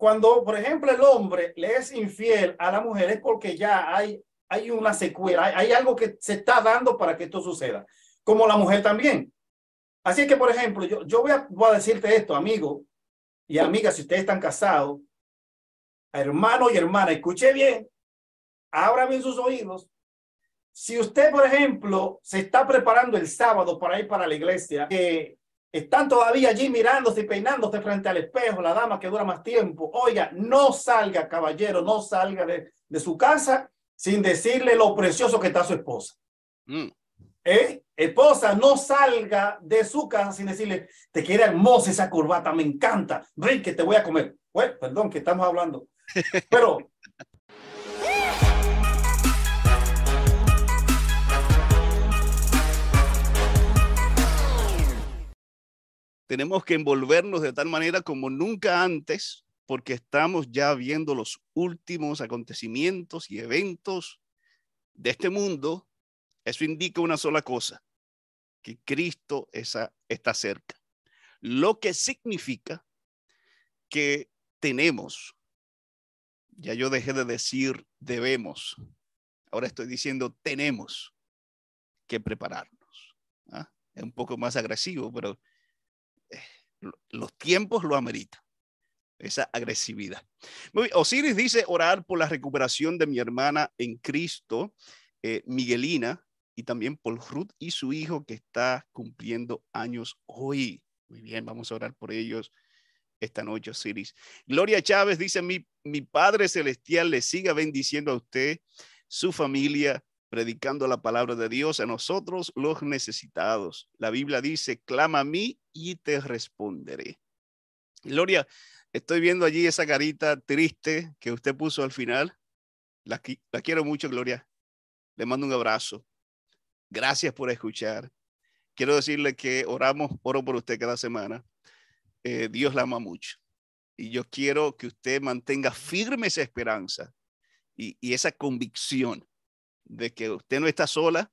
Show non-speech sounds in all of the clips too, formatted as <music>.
cuando, por ejemplo, el hombre le es infiel a la mujer es porque ya hay, hay una secuela, hay, algo que se está dando para que esto suceda, como la mujer también. Así que, por ejemplo, yo, yo voy, a, voy a decirte esto, amigo y amiga, si ustedes están casados, hermano y hermana, escuche bien, abra sus oídos. Si usted, por ejemplo, se está preparando el sábado para ir para la iglesia, que están todavía allí mirándose y peinándose frente al espejo, la dama que dura más tiempo, oiga, no salga, caballero, no salga de, de su casa sin decirle lo precioso que está su esposa. Mm. ¿Eh? Esposa, no salga de su casa sin decirle, te queda hermosa esa corbata, me encanta, ven que te voy a comer. Bueno, perdón, que estamos hablando. <laughs> Pero tenemos que envolvernos de tal manera como nunca antes, porque estamos ya viendo los últimos acontecimientos y eventos de este mundo. Eso indica una sola cosa, que Cristo está cerca. Lo que significa que tenemos, ya yo dejé de decir debemos, ahora estoy diciendo tenemos que prepararnos. ¿ah? Es un poco más agresivo, pero los tiempos lo ameritan, esa agresividad. Osiris dice orar por la recuperación de mi hermana en Cristo, eh, Miguelina, y también por Ruth y su hijo que está cumpliendo años hoy. Muy bien, vamos a orar por ellos esta noche, Osiris. Gloria Chávez dice, mi, mi Padre Celestial le siga bendiciendo a usted, su familia, predicando la palabra de Dios a nosotros los necesitados. La Biblia dice, clama a mí y te responderé. Gloria, estoy viendo allí esa carita triste que usted puso al final. La, quiero mucho, Gloria. Le mando un abrazo. Gracias por escuchar. Quiero decirle que oramos, oro por usted cada semana. Eh, Dios la ama mucho. Y yo quiero que usted mantenga firme esa esperanza y esa convicción de que usted no está sola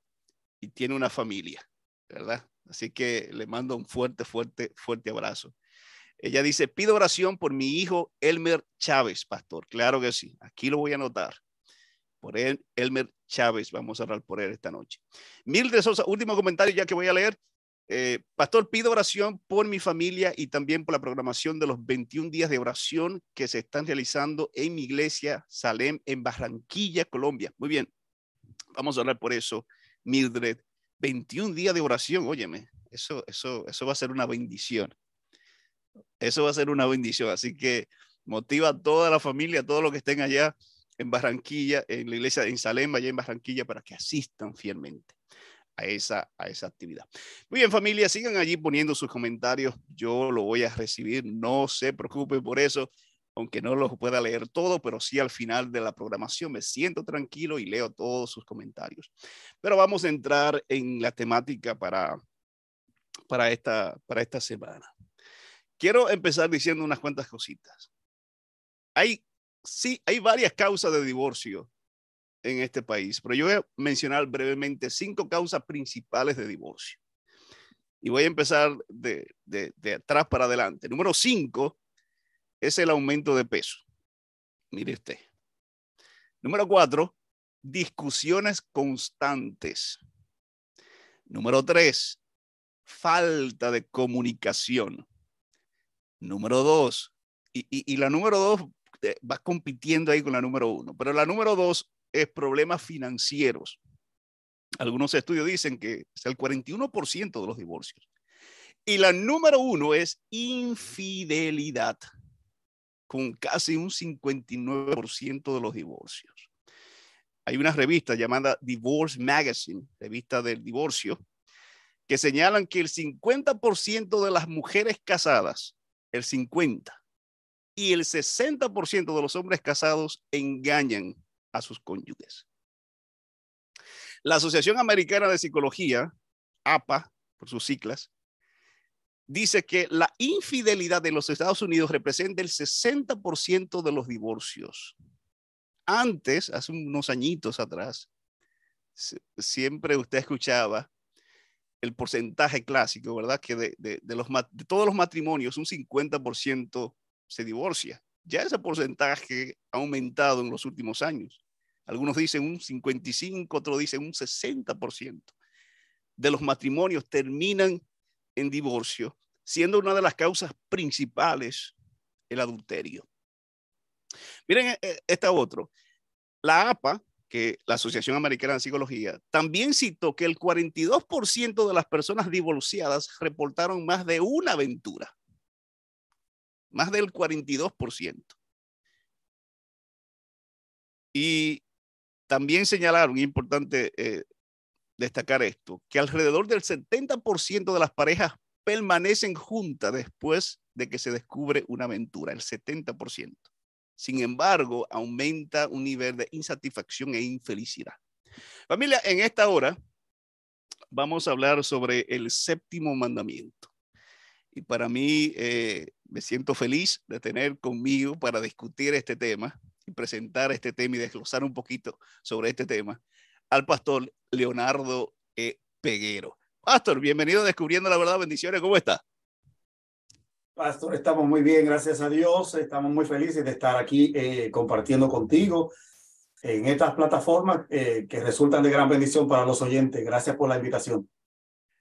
y tiene una familia, ¿verdad? Así que le mando un fuerte, fuerte, fuerte abrazo. Ella dice, pido oración por mi hijo Elmer Chávez, pastor. Claro que sí, aquí lo voy a anotar. Por él, Elmer Chávez, vamos a orar por él esta noche. Mildred Sosa, último comentario ya que voy a leer. Eh, pastor, pido oración por mi familia y también por la programación de los 21 días de oración que se están realizando en mi iglesia Salem en Barranquilla, Colombia. Muy bien, Vamos a hablar por eso, Mildred. 21 días de oración, óyeme, eso, eso, eso va a ser una bendición. Eso va a ser una bendición. Así que motiva a toda la familia, a todos los que estén allá en Barranquilla, en la iglesia en Salem, allá en Barranquilla, para que asistan fielmente a esa, a esa actividad. Muy bien, familia, sigan allí poniendo sus comentarios. Yo lo voy a recibir. No se preocupen por eso aunque no lo pueda leer todo, pero sí al final de la programación me siento tranquilo y leo todos sus comentarios. Pero vamos a entrar en la temática para, para, esta, para esta semana. Quiero empezar diciendo unas cuantas cositas. Hay, sí, hay varias causas de divorcio en este país, pero yo voy a mencionar brevemente cinco causas principales de divorcio. Y voy a empezar de, de, de atrás para adelante. Número cinco, es el aumento de peso. Mire usted. Número cuatro, discusiones constantes. Número tres, falta de comunicación. Número dos, y, la número dos eh, va compitiendo ahí con la número uno, pero la número dos es problemas financieros. Algunos estudios dicen que es el 41% de los divorcios. Y la número uno es infidelidad con casi un 59% de los divorcios. Hay una revista llamada Divorce Magazine, revista del divorcio, que señalan que el 50% de las mujeres casadas, el 50%, y el 60% de los hombres casados engañan a sus cónyuges. La Asociación Americana de Psicología, APA, por sus siglas, dice que la infidelidad de los Estados Unidos representa el 60% de los divorcios. Antes, hace unos añitos atrás, siempre usted escuchaba el porcentaje clásico, ¿verdad? Que de, los, de todos los matrimonios, un 50% se divorcia. ya ese porcentaje ha aumentado en los últimos años. Algunos dicen un 55, otros dicen un 60% de los matrimonios terminan en divorcio, siendo una de las causas principales el adulterio. Miren eh, eh, esta otro. La APA, que la Asociación Americana de Psicología, también citó que el 42% de las personas divorciadas reportaron más de una aventura. Más del 42%. Y también señalaron, importante eh, destacar esto, que alrededor del 70% de las parejas permanecen juntas después de que se descubre una aventura, el 70%. Sin embargo, aumenta un nivel de insatisfacción e infelicidad. Familia, en esta hora vamos a hablar sobre el séptimo mandamiento. Y para mí eh, me siento feliz de tener conmigo para discutir este tema y presentar este tema y desglosar un poquito sobre este tema al pastor Leonardo E. Peguero. Pastor, bienvenido a Descubriendo la Verdad. Bendiciones, ¿cómo está? Pastor, estamos muy bien, gracias a Dios. Estamos muy felices de estar aquí eh, compartiendo contigo en estas plataformas eh, que resultan de gran bendición para los oyentes. Gracias por la invitación.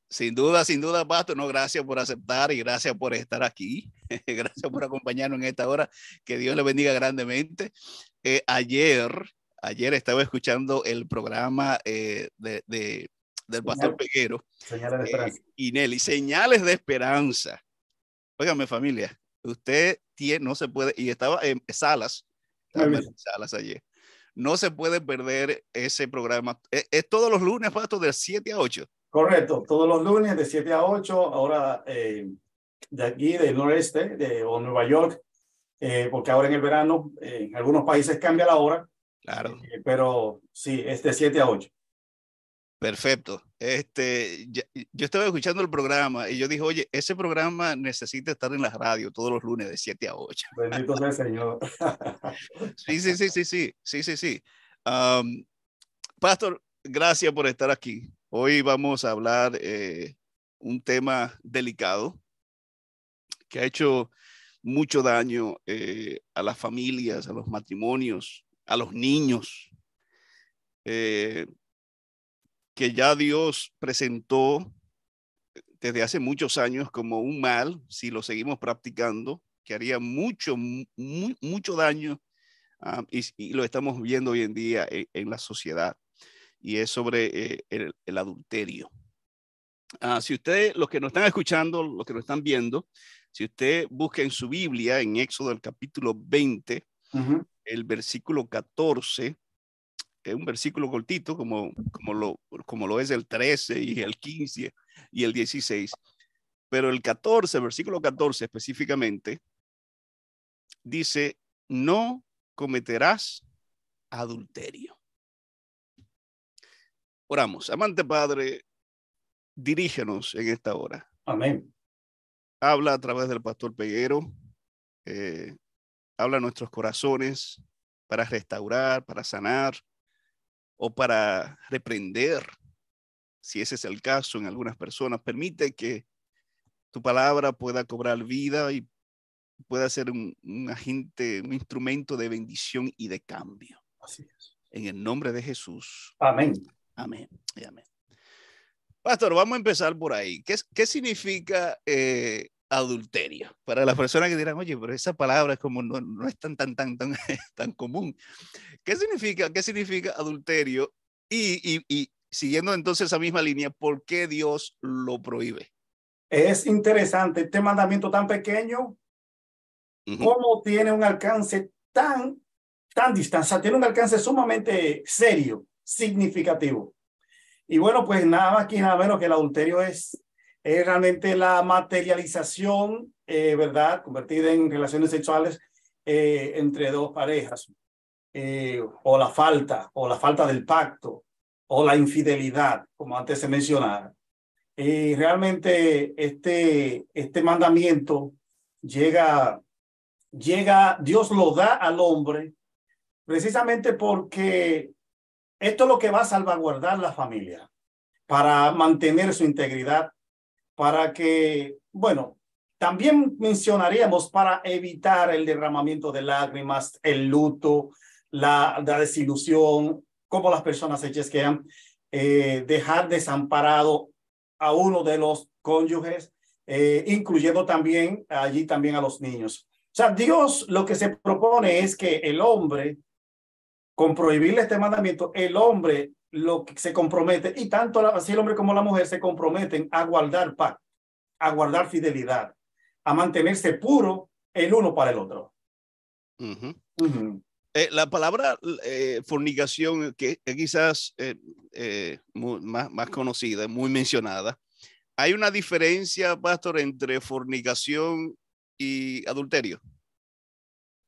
Sin duda, sin duda, Pastor. No, gracias por aceptar y gracias por estar aquí. <laughs> gracias por acompañarnos en esta hora. Que Dios le bendiga grandemente. Eh, ayer ayer estaba escuchando el programa eh, de, del pastor Peguero. Señales de eh, esperanza. y Nelly, señales de esperanza. Óigame familia, usted tiene, no se puede, y estaba en salas, en salas ayer. No se puede perder ese programa. Es, es todos los lunes, pastor, de 7 a 8. Correcto, todos los lunes de 7 a 8, ahora eh, de aquí, del noreste, de o Nueva York, eh, porque ahora en el verano en algunos países cambia la hora, Claro. Eh, pero sí, es de 7 a 8. Perfecto. Este, yo estaba escuchando el programa y yo dije, oye, ese programa necesita estar en la radio todos los lunes de 7 a 8. Bendito sea el Señor. <laughs> sí, sí, sí, sí, sí, sí, sí, sí. Pastor, gracias por estar aquí. Hoy vamos a hablar eh, un tema delicado que ha hecho mucho daño eh, a las familias, a los matrimonios, a los niños, eh, que ya Dios presentó desde hace muchos años como un mal, si lo seguimos practicando, que haría mucho, mucho daño ah, y, lo estamos viendo hoy en día en, la sociedad, y es sobre eh, el, adulterio. Ah, si ustedes, los que nos están escuchando, los que nos están viendo, si usted busca en su Biblia, en Éxodo el capítulo 20, el versículo 14, es un versículo cortito como, como, lo, como lo es el 13 y el 15 y el 16, pero el 14, versículo 14 específicamente, dice, no cometerás adulterio. Oramos, amante Padre, dirígenos en esta hora. Amén. Habla a través del pastor Peguero. Eh, habla a nuestros corazones para restaurar, para sanar o para reprender, si ese es el caso en algunas personas. Permite que tu palabra pueda cobrar vida y pueda ser un, agente, un instrumento de bendición y de cambio. Así es. En el nombre de Jesús. Amén. Amén. Y amén. Pastor, vamos a empezar por ahí. ¿Qué, qué significa eh, adulterio. Para las personas que dirán, oye, pero esa palabra es como no, no es tan, tan, tan, tan, <laughs> tan común. ¿Qué significa, qué significa adulterio? Y, y, y siguiendo entonces esa misma línea, ¿por qué Dios lo prohíbe? Es interesante este mandamiento tan pequeño, cómo tiene un alcance tan, tan distancia, tiene un alcance sumamente serio, significativo. Y bueno, pues nada más que nada menos que el adulterio es es realmente la materialización, eh, ¿verdad? Convertida en relaciones sexuales eh, entre dos parejas, eh, o la falta, o la falta del pacto, o la infidelidad, como antes se mencionaba. Y realmente este, este mandamiento llega, llega, Dios lo da al hombre precisamente porque esto es lo que va a salvaguardar la familia para mantener su integridad para que, bueno, también mencionaríamos para evitar el derramamiento de lágrimas, el luto, la, desilusión, cómo las personas se chesquean, eh, dejar desamparado a uno de los cónyuges, eh, incluyendo también allí también a los niños. O sea, Dios lo que se propone es que el hombre, con prohibirle este mandamiento, el hombre lo que se compromete, y tanto así el hombre como la mujer se comprometen a guardar paz, a guardar fidelidad, a mantenerse puro el uno para el otro. Eh, la palabra eh, fornicación, que quizás eh, más, más conocida, muy mencionada, ¿hay una diferencia, pastor, entre fornicación y adulterio?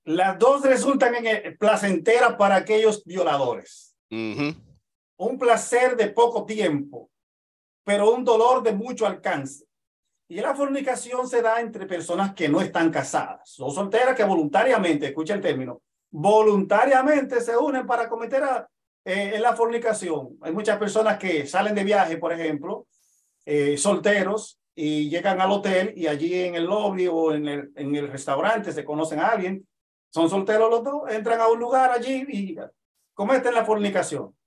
Las dos resultan en placenteras para aquellos violadores. Un placer de poco tiempo, pero un dolor de mucho alcance. Y la fornicación se da entre personas que no están casadas o solteras que voluntariamente, escucha el término, voluntariamente se unen para cometer eh, la fornicación. Hay muchas personas que salen de viaje, por ejemplo, eh, solteros y llegan al hotel y allí en el lobby o en el, en el restaurante se conocen a alguien, son solteros los dos, entran a un lugar allí y cometen la fornicación.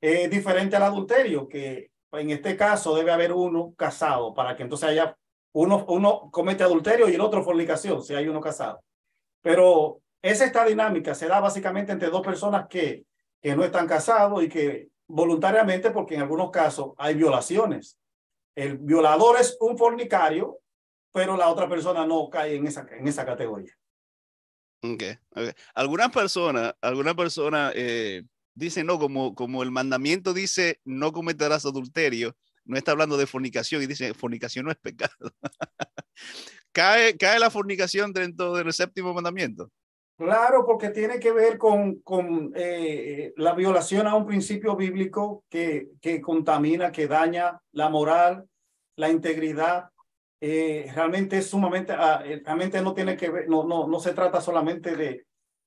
Es diferente al adulterio, que en este caso debe haber uno casado para que entonces haya uno, uno comete adulterio y el otro fornicación, si hay uno casado. Pero esa esta dinámica se da básicamente entre dos personas que, que no están casados y que voluntariamente, porque en algunos casos hay violaciones. El violador es un fornicario, pero la otra persona no cae en esa, en esa categoría. Okay, okay. Algunas personas, alguna persona eh, dicen, no, como, como el mandamiento dice, no cometerás adulterio, no está hablando de fornicación y dice, fornicación no es pecado. <laughs> ¿Cae, ¿Cae la fornicación dentro del séptimo mandamiento? Claro, porque tiene que ver con, con eh, la violación a un principio bíblico que, que contamina, que daña la moral, la integridad. Eh, realmente es sumamente, ah, eh, realmente no tiene que ver, no, no, no se trata solamente de,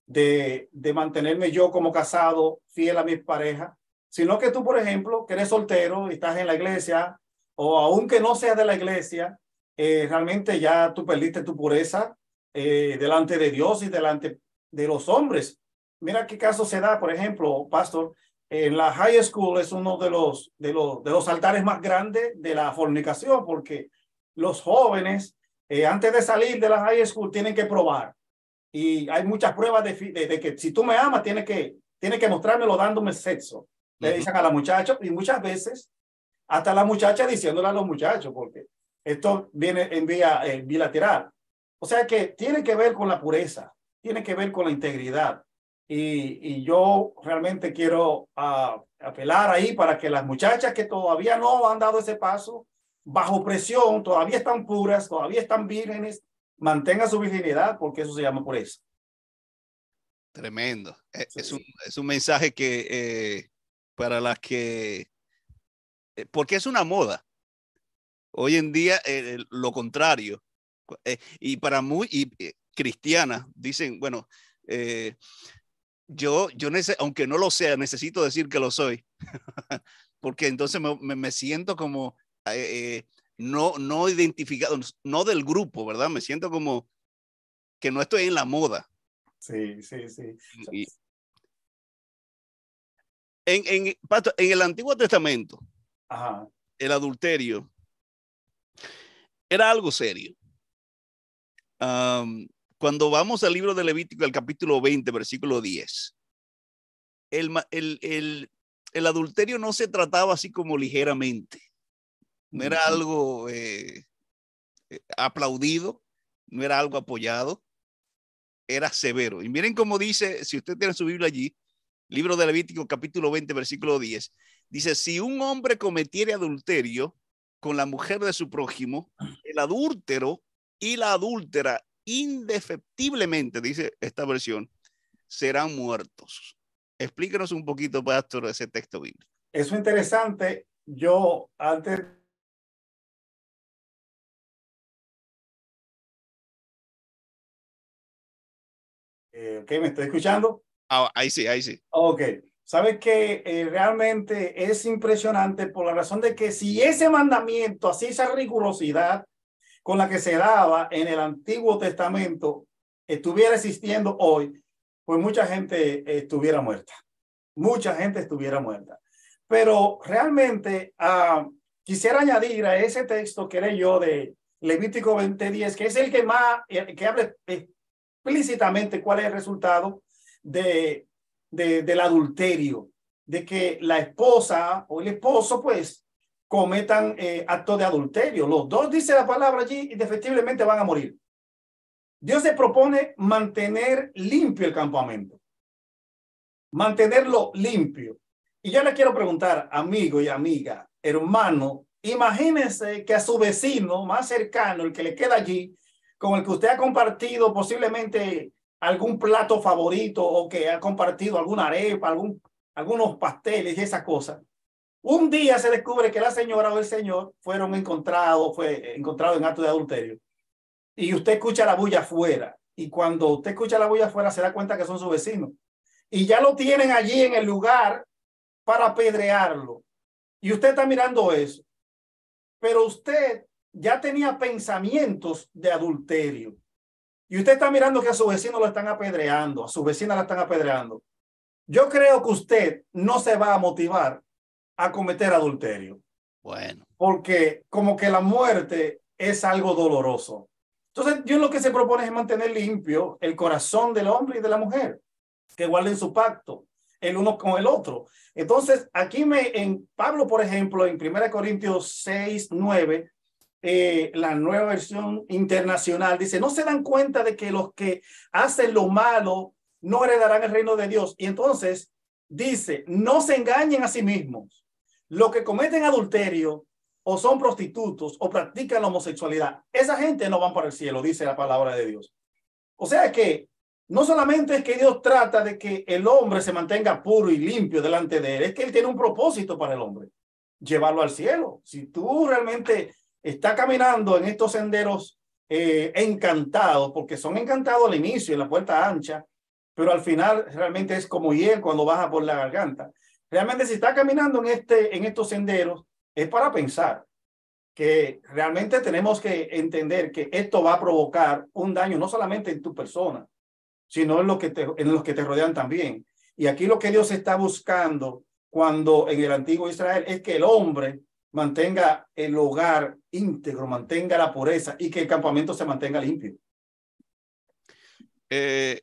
de, de mantenerme yo como casado fiel a mi pareja, sino que tú, por ejemplo, que eres soltero y estás en la iglesia, o aunque no seas de la iglesia, eh, realmente ya tú perdiste tu pureza eh, delante de Dios y delante de los hombres. Mira qué caso se da, por ejemplo, pastor, en la high school es uno de los, de los, de los altares más grandes de la fornicación, porque los jóvenes, eh, antes de salir de la high school, tienen que probar. Y hay muchas pruebas de, de, que si tú me amas, tienes que, tienes que mostrármelo dándome sexo le dicen a la muchacha y muchas veces hasta la muchacha diciéndole a los muchachos, porque esto viene en vía eh, bilateral. O sea que tiene que ver con la pureza, tiene que ver con la integridad. Y, y yo realmente quiero uh, apelar ahí para que las muchachas que todavía no han dado ese paso, bajo presión, todavía están puras, todavía están vírgenes, mantengan su virginidad porque eso se llama pureza. Tremendo. E, es, un, es un mensaje que eh, para las que, eh, porque es una moda. Hoy en día eh, lo contrario. Eh, y para muy y, cristianas dicen, bueno, yo, yo aunque no lo sea, necesito decir que lo soy, <laughs> porque entonces me, me, siento como no, no identificado, no del grupo, ¿verdad? Me siento como que no estoy en la moda. Sí, sí, sí. Y, en, en, en el Antiguo Testamento, el adulterio era algo serio. cuando vamos al libro de Levítico, el capítulo 20, versículo 10, el, el, el, el adulterio no se trataba así como ligeramente. No era algo eh, eh, aplaudido, no era algo apoyado, era severo. Y miren cómo dice, si usted tiene su Biblia allí, libro de Levítico capítulo 20, versículo 10, dice, si un hombre cometiere adulterio con la mujer de su prójimo, el adúltero y la adúltera indefectiblemente, dice esta versión, serán muertos. Explíquenos un poquito, pastor, ese texto bíblico. Eso es interesante. Yo antes eh, ¿me estoy escuchando? Ah, ahí sí, ahí sí. Ok. Sabes que eh, realmente es impresionante por la razón de que si ese mandamiento, así esa rigurosidad, con la que se daba en el Antiguo Testamento estuviera existiendo hoy, pues mucha gente estuviera muerta. Mucha gente estuviera muerta. Pero realmente uh, quisiera añadir a ese texto que leí yo de Levítico 20:10, que es el que más, que habla explícitamente cuál es el resultado de, de, del adulterio, de que la esposa o el esposo, pues, cometan eh, de adulterio. Los dos, dice la palabra allí, y definitivamente van a morir. Dios se propone mantener limpio el campamento, mantenerlo limpio. Y yo le quiero preguntar, amigo y amiga, hermano, imagínense que a su vecino más cercano, el que le queda allí, con el que usted ha compartido posiblemente algún plato favorito o que ha compartido alguna arepa, algún, algunos pasteles y esas cosas, un día se descubre que la señora o el señor fueron encontrados, fue encontrado en acto de adulterio. Y usted escucha la bulla afuera. Y cuando usted escucha la bulla afuera, se da cuenta que son sus vecinos. Y ya lo tienen allí en el lugar para apedrearlo. Y usted está mirando eso. Pero usted ya tenía pensamientos de adulterio. Y usted está mirando que a su vecino lo están apedreando, a su vecina la están apedreando. Yo creo que usted no se va a motivar a cometer adulterio. Bueno. Porque como que la muerte es algo doloroso. Entonces, Dios lo que se propone es mantener limpio el corazón del hombre y de la mujer, que guarden su pacto el uno con el otro. Entonces, aquí me, en Pablo, por ejemplo, en 1 Corintios 6, 9, eh, la nueva versión internacional dice, no se dan cuenta de que los que hacen lo malo no heredarán el reino de Dios. Y entonces dice, no se engañen a sí mismos. Los que cometen adulterio o son prostitutos o practican la homosexualidad, esa gente no van para el cielo, dice la palabra de Dios. O sea que no solamente es que Dios trata de que el hombre se mantenga puro y limpio delante de él, es que él tiene un propósito para el hombre, llevarlo al cielo. Si tú realmente estás caminando en estos senderos eh, encantados, porque son encantados al inicio, en la puerta ancha, pero al final realmente es como hiel cuando baja por la garganta. Realmente si está caminando en, este, en estos senderos, es para pensar que realmente tenemos que entender que esto va a provocar un daño no solamente en tu persona, sino en, lo que en los que te rodean también. Y aquí lo que Dios está buscando cuando en el antiguo Israel es que el hombre mantenga el hogar íntegro, mantenga la pureza y que el campamento se mantenga limpio. Eh,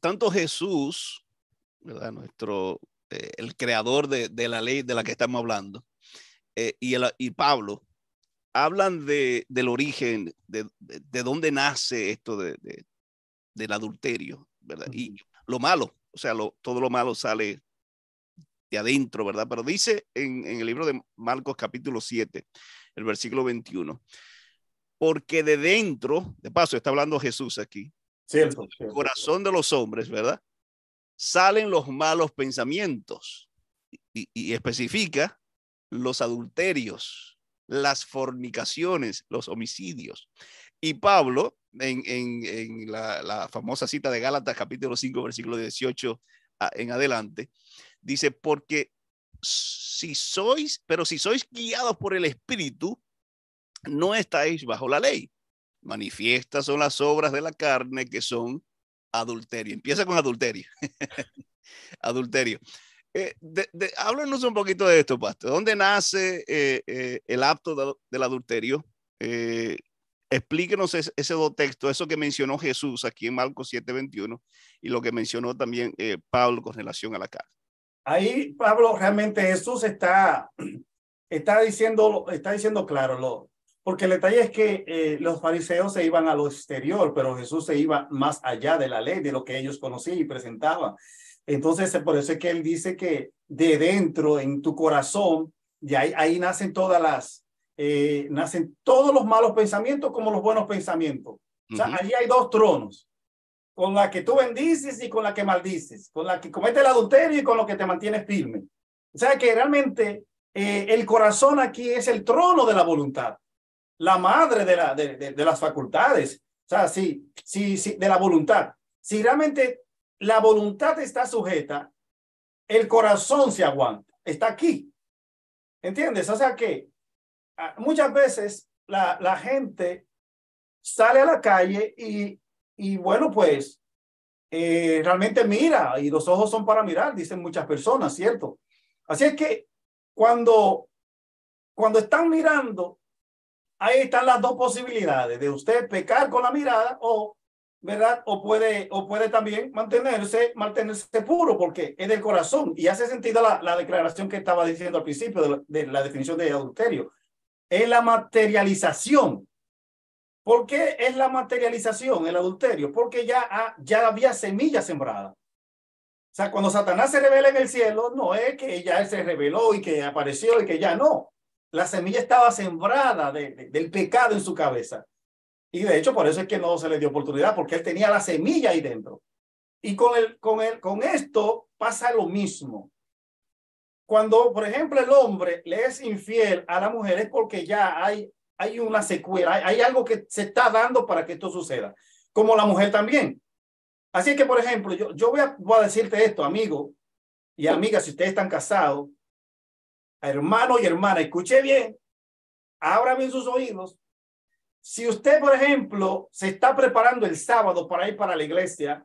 tanto Jesús, ¿verdad? nuestro eh, el creador de, de, la ley de la que estamos hablando, eh, y, el, y Pablo, hablan de, del origen, de, de, dónde nace esto de, del adulterio, ¿verdad? Y lo malo, o sea, lo, todo lo malo sale de adentro, ¿verdad? Pero dice en, en, el libro de Marcos capítulo 7, el versículo 21, porque de dentro, de paso está hablando Jesús aquí, cierto, el corazón de los hombres, ¿verdad? salen los malos pensamientos y, y especifica los adulterios, las fornicaciones, los homicidios. Y Pablo, en, en, en la, la, famosa cita de Gálatas capítulo 5, versículo 18 a, en adelante, dice, porque si sois, pero si sois guiados por el Espíritu, no estáis bajo la ley. Manifiestas son las obras de la carne que son adulterio. Empieza con adulterio. <laughs> adulterio. Eh, de, de, háblanos un poquito de esto, Pastor. ¿Dónde nace eh, eh, el acto de, del adulterio? Eh, explíquenos ese, ese dos textos, eso que mencionó Jesús aquí en Marcos 7:21 y lo que mencionó también eh, Pablo con relación a la carne. Ahí, Pablo, realmente Jesús está, está, diciendo, está diciendo claro, lo, porque el detalle es que eh, los fariseos se iban a lo exterior, pero Jesús se iba más allá de la ley, de lo que ellos conocían y presentaban. Entonces, por eso es que él dice que de dentro, en tu corazón, y ahí, ahí nacen todas las, eh, nacen todos los malos pensamientos como los buenos pensamientos. O sea, uh -huh. allí hay dos tronos, con la que tú bendices y con la que maldices, con la que comete el adulterio y con lo que te mantiene firme. O sea, que realmente eh, el corazón aquí es el trono de la voluntad la madre de, la, de, de, de, las facultades, o sea, sí, sí, sí, de la voluntad. Si realmente la voluntad está sujeta, el corazón se aguanta, está aquí. ¿Entiendes? O sea que muchas veces la gente sale a la calle y, y bueno, pues eh, realmente mira y los ojos son para mirar, dicen muchas personas, ¿cierto? Así es que cuando, cuando están mirando, ahí están las dos posibilidades de usted pecar con la mirada o, ¿verdad? O puede, o puede también mantenerse, mantenerse puro porque es del corazón y hace sentido la, la declaración que estaba diciendo al principio de la, de la definición de adulterio. Es la materialización ¿Por qué es la materialización, el adulterio? Porque ya, ya había semilla sembrada. O sea, cuando Satanás se revela en el cielo, no es que ya se reveló y que apareció y que ya no. La semilla estaba sembrada de, del pecado en su cabeza. Y de hecho, por eso es que no se le dio oportunidad, porque él tenía la semilla ahí dentro. Y con, el, con, el, con esto pasa lo mismo. Cuando, por ejemplo, el hombre le es infiel a la mujer es porque ya hay hay una secuela, hay, algo que se está dando para que esto suceda, como la mujer también. Así que, por ejemplo, yo, yo voy, a, decirte esto, amigo y amiga, si ustedes están casados, hermano y hermana, escuche bien, abra bien sus oídos. Si usted, por ejemplo, se está preparando el sábado para ir para la iglesia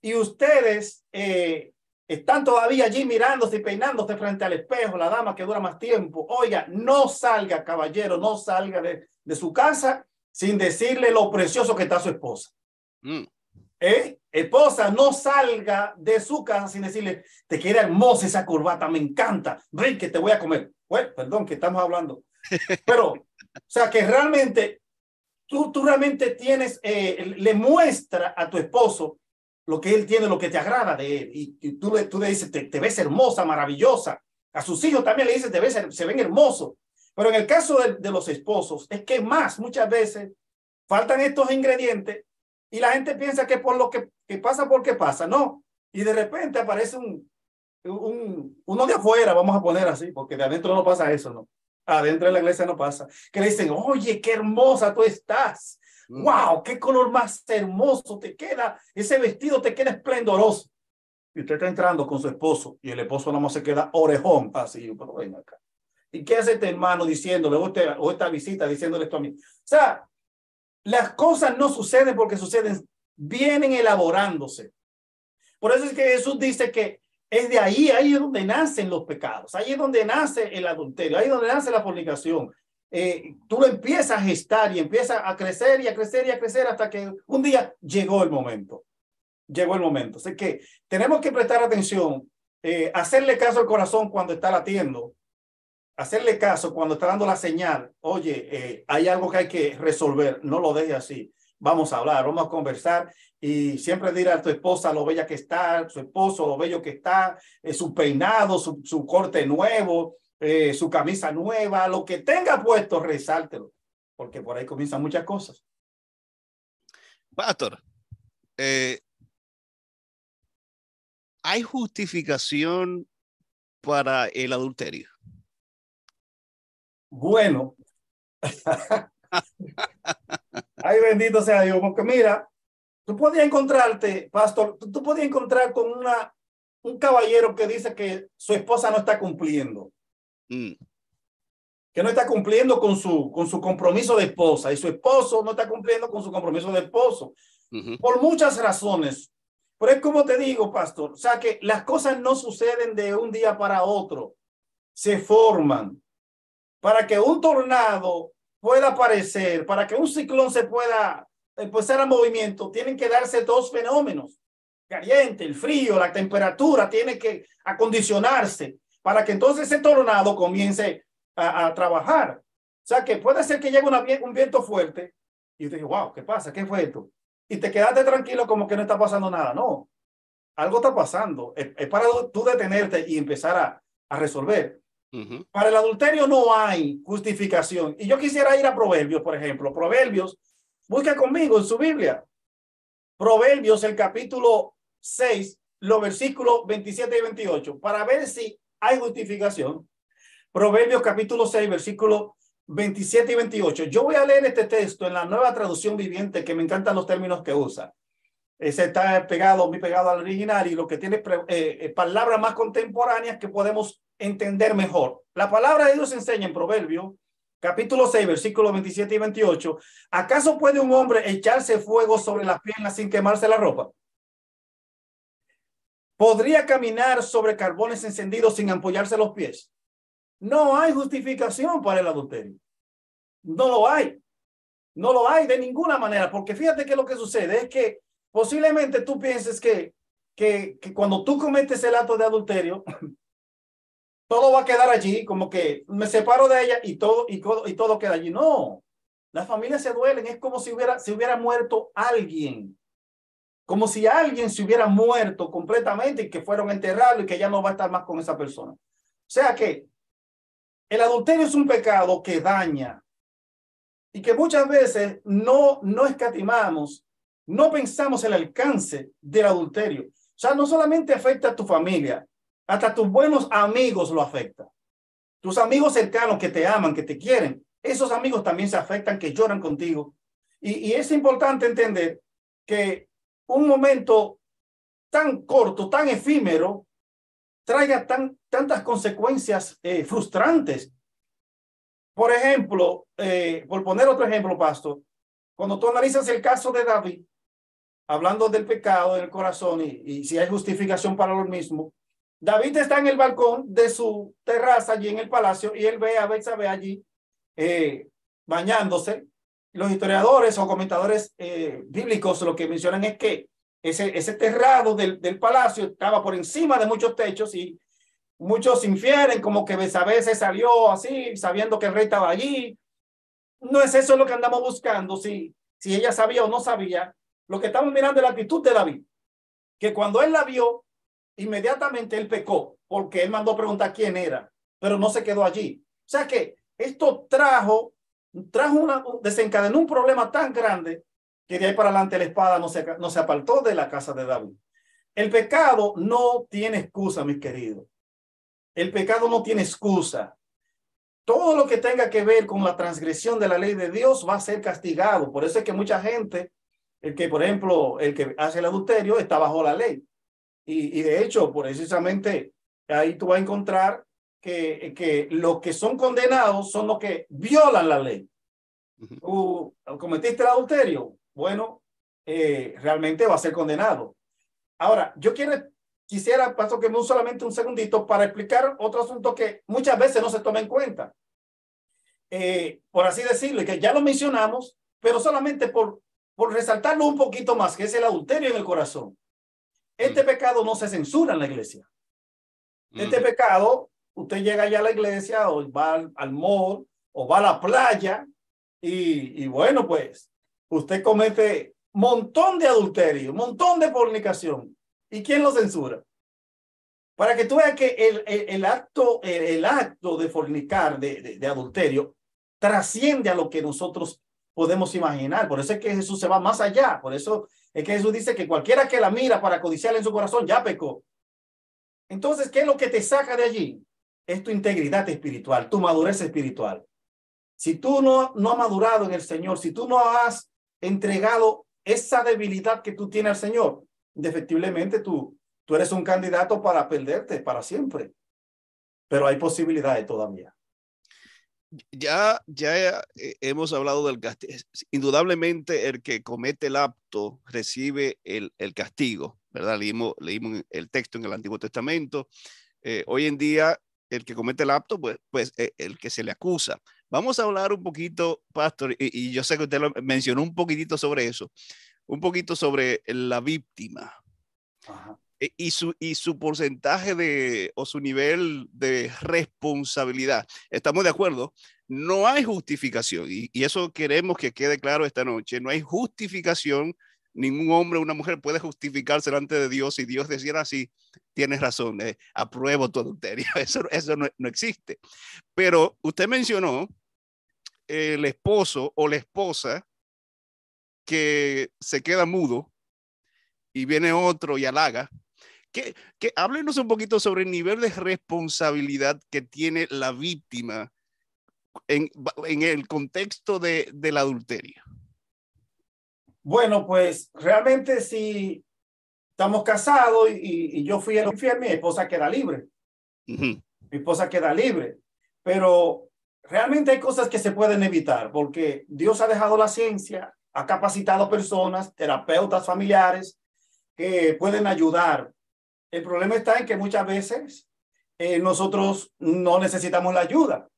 y ustedes eh, están todavía allí mirándose y peinándose frente al espejo, la dama que dura más tiempo. Oiga, no salga, caballero, no salga de, de su casa sin decirle lo precioso que está su esposa. Mm. ¿Eh? Esposa, no salga de su casa sin decirle, te queda hermosa esa corbata, me encanta, ven que te voy a comer. Bueno, perdón, que estamos hablando. <laughs> Pero, o sea, que realmente tú, tú realmente tienes, eh, le muestra a tu esposo lo que él tiene, lo que te agrada de él. Y, tú, le, tú le dices, te, ves hermosa, maravillosa. A sus hijos también le dices, te ves, se ven hermosos. Pero en el caso de, de los esposos, es que más, muchas veces, faltan estos ingredientes y la gente piensa que por lo que, que pasa, porque pasa. No. Y de repente aparece un, un, uno de afuera, vamos a poner así, porque de adentro no pasa eso, ¿no? Adentro de la iglesia no pasa. Que le dicen, oye, qué hermosa tú estás. ¡Wow! Mm. ¡Qué color más hermoso te queda! Ese vestido te queda esplendoroso. Y usted está entrando con su esposo y el esposo no más se queda orejón así, pero ven acá. ¿Y qué hace este hermano diciéndole, o, este, o esta visita diciéndole esto a mí? O sea, las cosas no suceden porque suceden, vienen elaborándose. Por eso es que Jesús dice que es de ahí, ahí es donde nacen los pecados, ahí es donde nace el adulterio, ahí es donde nace la fornicación, eh, tú lo empiezas a gestar y empieza a crecer y a crecer y a crecer hasta que un día llegó el momento. Llegó el momento. Así que tenemos que prestar atención, eh, hacerle caso al corazón cuando está latiendo, hacerle caso cuando está dando la señal. Oye, eh, hay algo que hay que resolver, no lo deje así. Vamos a hablar, vamos a conversar y siempre dirle a tu esposa lo bella que está, su esposo lo bello que está, su peinado, su, su corte nuevo, eh, su camisa nueva, lo que tenga puesto, resáltelo, porque por ahí comienzan muchas cosas. Pastor, eh, ¿hay justificación para el adulterio? Bueno, <laughs> ay bendito sea Dios, porque mira, tú podías encontrarte, pastor, tú, tú podías encontrar con una, un caballero que dice que su esposa no está cumpliendo. Mm. Que no está cumpliendo con su, con su compromiso de esposa y su esposo no está cumpliendo con su compromiso de esposo. Por muchas razones. Pero es como te digo, pastor, o sea que las cosas no suceden de un día para otro, se forman. Para que un tornado pueda aparecer, para que un ciclón se pueda empezar a movimiento, tienen que darse dos fenómenos. Caliente, el frío, la temperatura, tiene que acondicionarse para que entonces ese tornado comience a, trabajar. O sea, que puede ser que llegue un viento fuerte y te digo, wow, ¿qué pasa? ¿Qué fue esto? Y te quedaste tranquilo como que no está pasando nada. No, algo está pasando. Es, para tú detenerte y empezar a, a resolver. Para el adulterio no hay justificación. Y yo quisiera ir a Proverbios, por ejemplo. Proverbios, busca conmigo en su Biblia. Proverbios, el capítulo 6, los versículos 27 y 28, para ver si hay justificación. Proverbios capítulo 6, versículo 27 y 28. Yo voy a leer este texto en la nueva traducción viviente, que me encantan los términos que usa. Ese está pegado, muy pegado al original y lo que tiene eh, eh, palabras más contemporáneas que podemos entender mejor. La palabra de Dios enseña en Proverbio, capítulo 6, versículos 27 y 28, ¿acaso puede un hombre echarse fuego sobre las piernas sin quemarse la ropa? ¿Podría caminar sobre carbones encendidos sin ampollarse los pies? No hay justificación para el adulterio. No lo hay. No lo hay de ninguna manera, porque fíjate que lo que sucede es que posiblemente tú pienses que, que, que cuando tú cometes el acto de adulterio, <clears throat> todo va a quedar allí, como que me separo de ella y todo, y, y todo queda allí. No, las familias se duelen, es como si hubiera, si hubiera muerto alguien, como si alguien se hubiera muerto completamente y que fueron enterrados y que ya no va a estar más con esa persona. O sea que el adulterio es un pecado que daña y que muchas veces no, no escatimamos, no pensamos el alcance del adulterio. O sea, no solamente afecta a tu familia, hasta tus buenos amigos lo afecta. Tus amigos cercanos que te aman, que te quieren, esos amigos también se afectan, que lloran contigo. Y, es importante entender que un momento tan corto, tan efímero, traiga tan, tantas consecuencias eh, frustrantes. Por ejemplo, eh, por poner otro ejemplo, Pastor, cuando tú analizas el caso de David, hablando del pecado en el corazón y, y si hay justificación para lo mismo, David está en el balcón de su terraza allí en el palacio y él ve a Betsabé allí eh, bañándose. Los historiadores o comentadores eh, bíblicos lo que mencionan es que ese, ese terrado del, del palacio estaba por encima de muchos techos y muchos infieren como que Betsabé se salió así sabiendo que el rey estaba allí. No es eso lo que andamos buscando, si, si ella sabía o no sabía. Lo que estamos mirando es la actitud de David, que cuando él la vio, inmediatamente él pecó porque él mandó preguntar quién era, pero no se quedó allí. O sea que esto trajo, trajo una, desencadenó un problema tan grande que de ahí para adelante la espada no se, no se apartó de la casa de David. El pecado no tiene excusa, mis queridos. El pecado no tiene excusa. Todo lo que tenga que ver con la transgresión de la ley de Dios va a ser castigado. Por eso es que mucha gente, el que, por ejemplo, el que hace el adulterio está bajo la ley. Y, de hecho, precisamente ahí tú vas a encontrar que, que los que son condenados son los que violan la ley. Tú cometiste el adulterio, bueno, eh, realmente va a ser condenado. Ahora, yo quiero, quisiera, paso que me solamente un segundito para explicar otro asunto que muchas veces no se toma en cuenta. Eh, por así decirlo, que ya lo mencionamos, pero solamente por, por resaltarlo un poquito más, que es el adulterio en el corazón. Este mm. pecado no se censura en la iglesia. Este mm. pecado, usted llega ya a la iglesia o va al, al mall o va a la playa y, bueno, pues usted comete montón de adulterio, montón de fornicación. ¿Y quién lo censura? Para que tú veas que el, el, acto, el, acto de fornicar, de, de, adulterio, trasciende a lo que nosotros podemos imaginar. Por eso es que Jesús se va más allá. Por eso es que Jesús dice que cualquiera que la mira para codiciarle en su corazón ya pecó. Entonces, ¿qué es lo que te saca de allí? Es tu integridad espiritual, tu madurez espiritual. Si tú no, no has madurado en el Señor, si tú no has entregado esa debilidad que tú tienes al Señor, indefectiblemente tú, tú eres un candidato para perderte para siempre. Pero hay posibilidades todavía ya, ya eh, hemos hablado del castigo. Indudablemente el que comete el acto recibe el, el castigo, ¿verdad? Leímos, leímos el texto en el Antiguo Testamento. Eh, hoy en día el que comete el acto, pues, pues eh, el que se le acusa. Vamos a hablar un poquito, Pastor, y, yo sé que usted lo mencionó un poquitito sobre eso, un poquito sobre la víctima. Ajá. Eh, y su, y su porcentaje de o su nivel de responsabilidad. Estamos de acuerdo, no hay justificación y, y, eso queremos que quede claro esta noche, no hay justificación, ningún hombre o una mujer puede justificarse delante de Dios y Dios decir así, tienes razón, eh, apruebo tu adulterio, <laughs> eso, eso no, no existe. Pero usted mencionó el esposo o la esposa que se queda mudo y viene otro y halaga, que, que háblenos un poquito sobre el nivel de responsabilidad que tiene la víctima en, en el contexto de, del adulterio. Bueno, pues realmente si estamos casados y, y yo fui el infiel, mi esposa queda libre. Uh -huh. Mi esposa queda libre. Pero realmente hay cosas que se pueden evitar porque Dios ha dejado la ciencia, ha capacitado personas, terapeutas familiares que pueden ayudar. El problema está en que muchas veces eh, nosotros no necesitamos la ayuda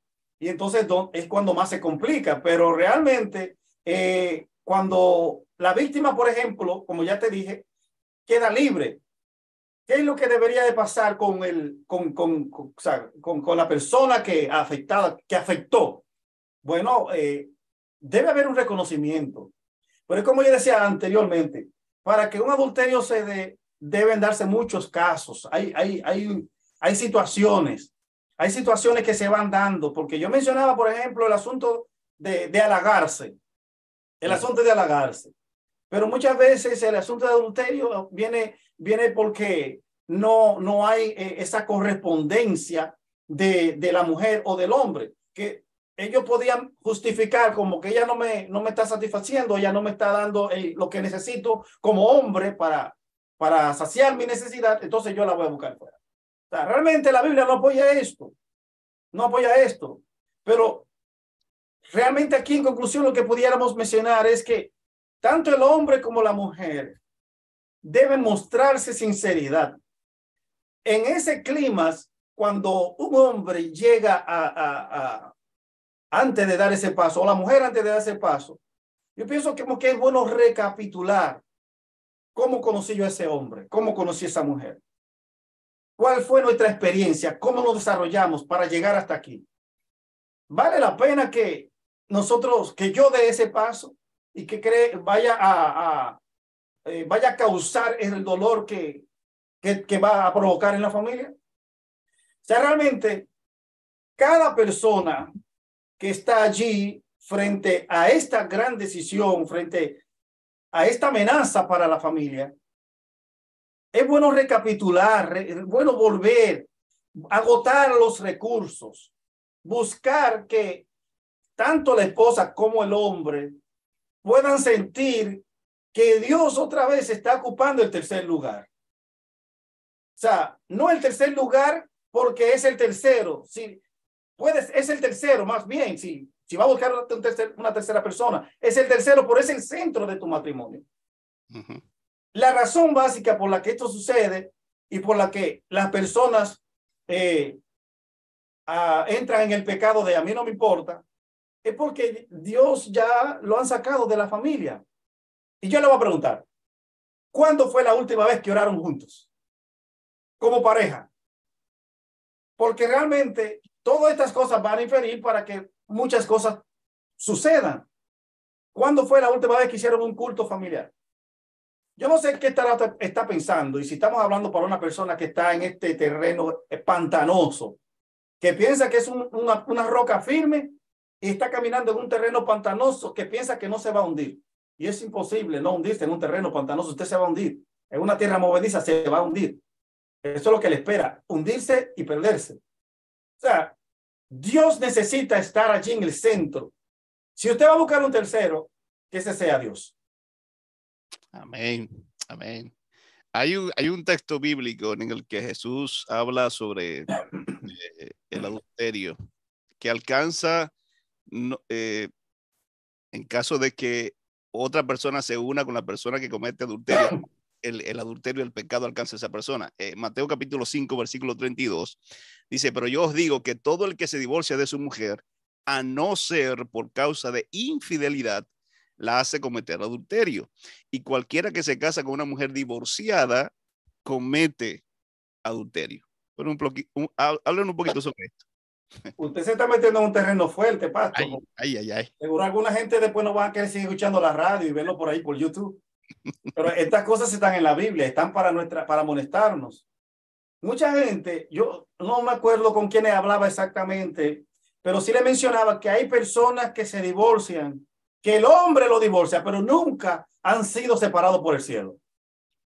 y entonces es cuando más se complica, pero realmente eh, cuando la víctima, por ejemplo, como ya te dije, queda libre, ¿qué es lo que debería de pasar con, el, con, con, con, o sea, con, con la persona que afectada, que afectó? Bueno, eh, debe haber un reconocimiento. Pero como yo decía anteriormente, para que un adulterio se dé, deben darse muchos casos. Hay, hay, hay, hay situaciones, hay situaciones que se van dando, porque yo mencionaba, por ejemplo, el asunto de, de halagarse el asunto de halagarse. Pero muchas veces el asunto de adulterio viene, viene porque no, no hay eh, esa correspondencia de, de la mujer o del hombre, que ellos podían justificar como que ella no me, no me está satisfaciendo, ella no me está dando lo que necesito como hombre para, para saciar mi necesidad, entonces yo la voy a buscar fuera. O sea, realmente la Biblia no apoya esto, no apoya esto, pero realmente aquí en conclusión lo que pudiéramos mencionar es que tanto el hombre como la mujer deben mostrarse sinceridad. En ese clima, cuando un hombre llega a, antes de dar ese paso, o la mujer antes de dar ese paso, yo pienso que, que es bueno recapitular cómo conocí yo a ese hombre, cómo conocí a esa mujer, cuál fue nuestra experiencia, cómo nos desarrollamos para llegar hasta aquí. Vale la pena que nosotros, que yo dé ese paso y que cree, vaya a, eh, vaya a causar el dolor que, que, va a provocar en la familia. Sea, realmente, cada persona que está allí frente a esta gran decisión, frente a esta amenaza para la familia, es bueno recapitular, es bueno volver, agotar los recursos, buscar que tanto la esposa como el hombre puedan sentir que Dios otra vez está ocupando el tercer lugar. O sea, no el tercer lugar porque es el tercero. Si puedes, es el tercero, más bien, si, si va a buscar un tercer, una tercera persona, es el tercero, pero es el centro de tu matrimonio. La razón básica por la que esto sucede y por la que las personas eh, ah, entran en el pecado de a mí no me importa, es porque Dios ya lo han sacado de la familia. Y yo le voy a preguntar, ¿cuándo fue la última vez que oraron juntos? Como pareja. Porque realmente todas estas cosas van a inferir para que muchas cosas sucedan. ¿Cuándo fue la última vez que hicieron un culto familiar? Yo no sé qué está, está pensando y si estamos hablando para una persona que está en este terreno pantanoso, que piensa que es una, una roca firme y está caminando en un terreno pantanoso que piensa que no se va a hundir. Y es imposible no hundirse en un terreno pantanoso. Usted se va a hundir. En una tierra movediza se va a hundir. Eso es lo que le espera, hundirse y perderse. O sea, Dios necesita estar allí en el centro. Si usted va a buscar un tercero, que ese sea Dios. Amén, amén. Hay un, hay un texto bíblico en el que Jesús habla sobre eh, el adulterio, que alcanza no, eh, en caso de que otra persona se una con la persona que comete adulterio, <coughs> el, el adulterio, el pecado alcanza a esa persona. Eh, Mateo capítulo 5, versículo 32, dice, pero yo os digo que todo el que se divorcia de su mujer, a no ser por causa de infidelidad, la hace cometer adulterio. Y cualquiera que se casa con una mujer divorciada, comete adulterio. Pero un, un, hablen un poquito sobre esto. Usted se está metiendo en un terreno fuerte, Pasto. Ay, ay, ay, Seguro alguna gente después no va a querer seguir escuchando la radio y verlo por ahí por YouTube. Pero estas cosas están en la Biblia, están para nuestra, para molestarnos. Mucha gente, yo no me acuerdo con quién hablaba exactamente, pero sí le mencionaba que hay personas que se divorcian, que el hombre lo divorcia, pero nunca han sido separados por el cielo.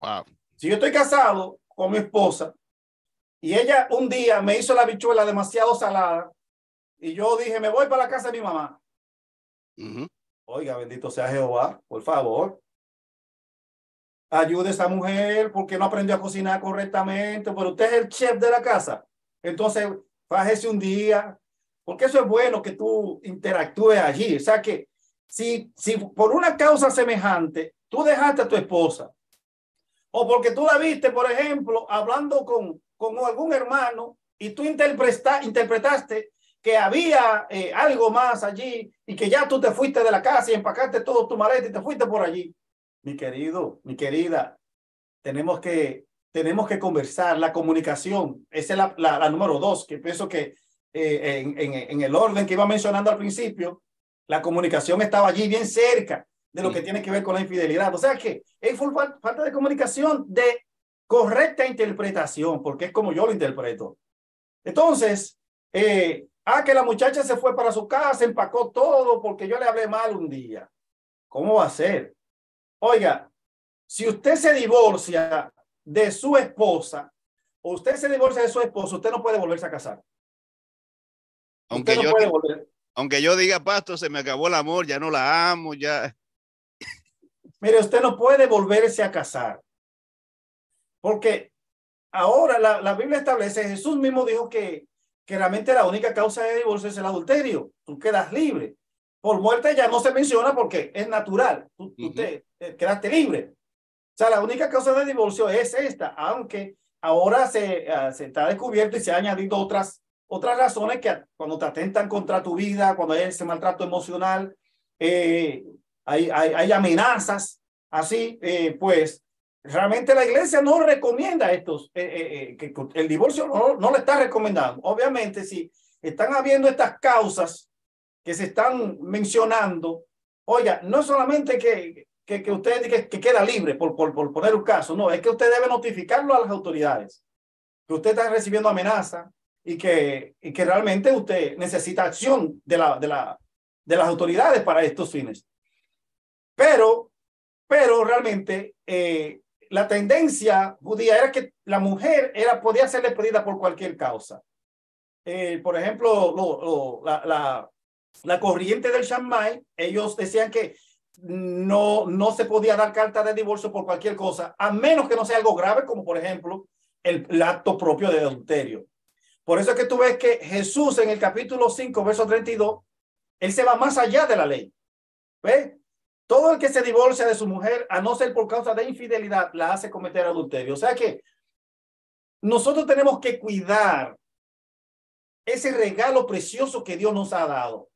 Wow. Si yo estoy casado con mi esposa y ella un día me hizo la bichuela demasiado salada y yo dije, me voy para la casa de mi mamá. Oiga, bendito sea Jehová, por favor. Ayude a esa mujer porque no aprendió a cocinar correctamente, pero usted es el chef de la casa. Entonces, fájese un día, porque eso es bueno que tú interactúes allí. O sea que si, si por una causa semejante tú dejaste a tu esposa, o porque tú la viste, por ejemplo, hablando con, con algún hermano y tú interpreta, interpretaste que había eh, algo más allí y que ya tú te fuiste de la casa y empacaste todo tu maleta y te fuiste por allí. Mi querido, mi querida, tenemos que, tenemos que conversar. La comunicación, esa es la, la, número dos, que pienso que eh, en, en, en, el orden que iba mencionando al principio, la comunicación estaba allí bien cerca de lo que tiene que ver con la infidelidad. O sea que es falta de comunicación de correcta interpretación, porque es como yo lo interpreto. Entonces, eh, Ah, que la muchacha se fue para su casa, empacó todo porque yo le hablé mal un día. ¿Cómo va a ser? Oiga, si usted se divorcia de su esposa, o usted se divorcia de su esposo, usted no puede volverse a casar. Aunque, yo, aunque yo diga, pastor, se me acabó el amor, ya no la amo, ya. Mire, usted no puede volverse a casar. Porque ahora la, la Biblia establece, Jesús mismo dijo que que realmente la única causa de divorcio es el adulterio. Tú quedas libre. Por muerte ya no se menciona porque es natural. Tú, te, quedaste libre. O sea, la única causa de divorcio es esta, aunque ahora se, ah, se está descubierto y se han añadido otras, otras razones que cuando te atentan contra tu vida, cuando hay ese maltrato emocional, eh, hay, hay, hay, amenazas, así, eh, pues realmente la iglesia no recomienda estos, eh, eh, eh, que el divorcio no, no le está recomendando. Obviamente, si están habiendo estas causas que se están mencionando, oiga, no solamente que, que, que usted que, que, queda libre por, por, por poner un caso, no, es que usted debe notificarlo a las autoridades, que usted está recibiendo amenaza y que, y que realmente usted necesita acción de, la, de, la, de las autoridades para estos fines. Pero, pero realmente eh, la tendencia judía era que la mujer era, podía ser despedida por cualquier causa. Eh, por ejemplo, lo, la, la, la, corriente del Shammai, ellos decían que no, no se podía dar carta de divorcio por cualquier cosa, a menos que no sea algo grave, como por ejemplo el, el acto propio de adulterio. Por eso es que tú ves que Jesús en el capítulo 5, verso 32, él se va más allá de la ley. ¿Ves? Todo el que se divorcia de su mujer, a no ser por causa de infidelidad, la hace cometer adulterio. O sea que nosotros tenemos que cuidar ese regalo precioso que Dios nos ha dado.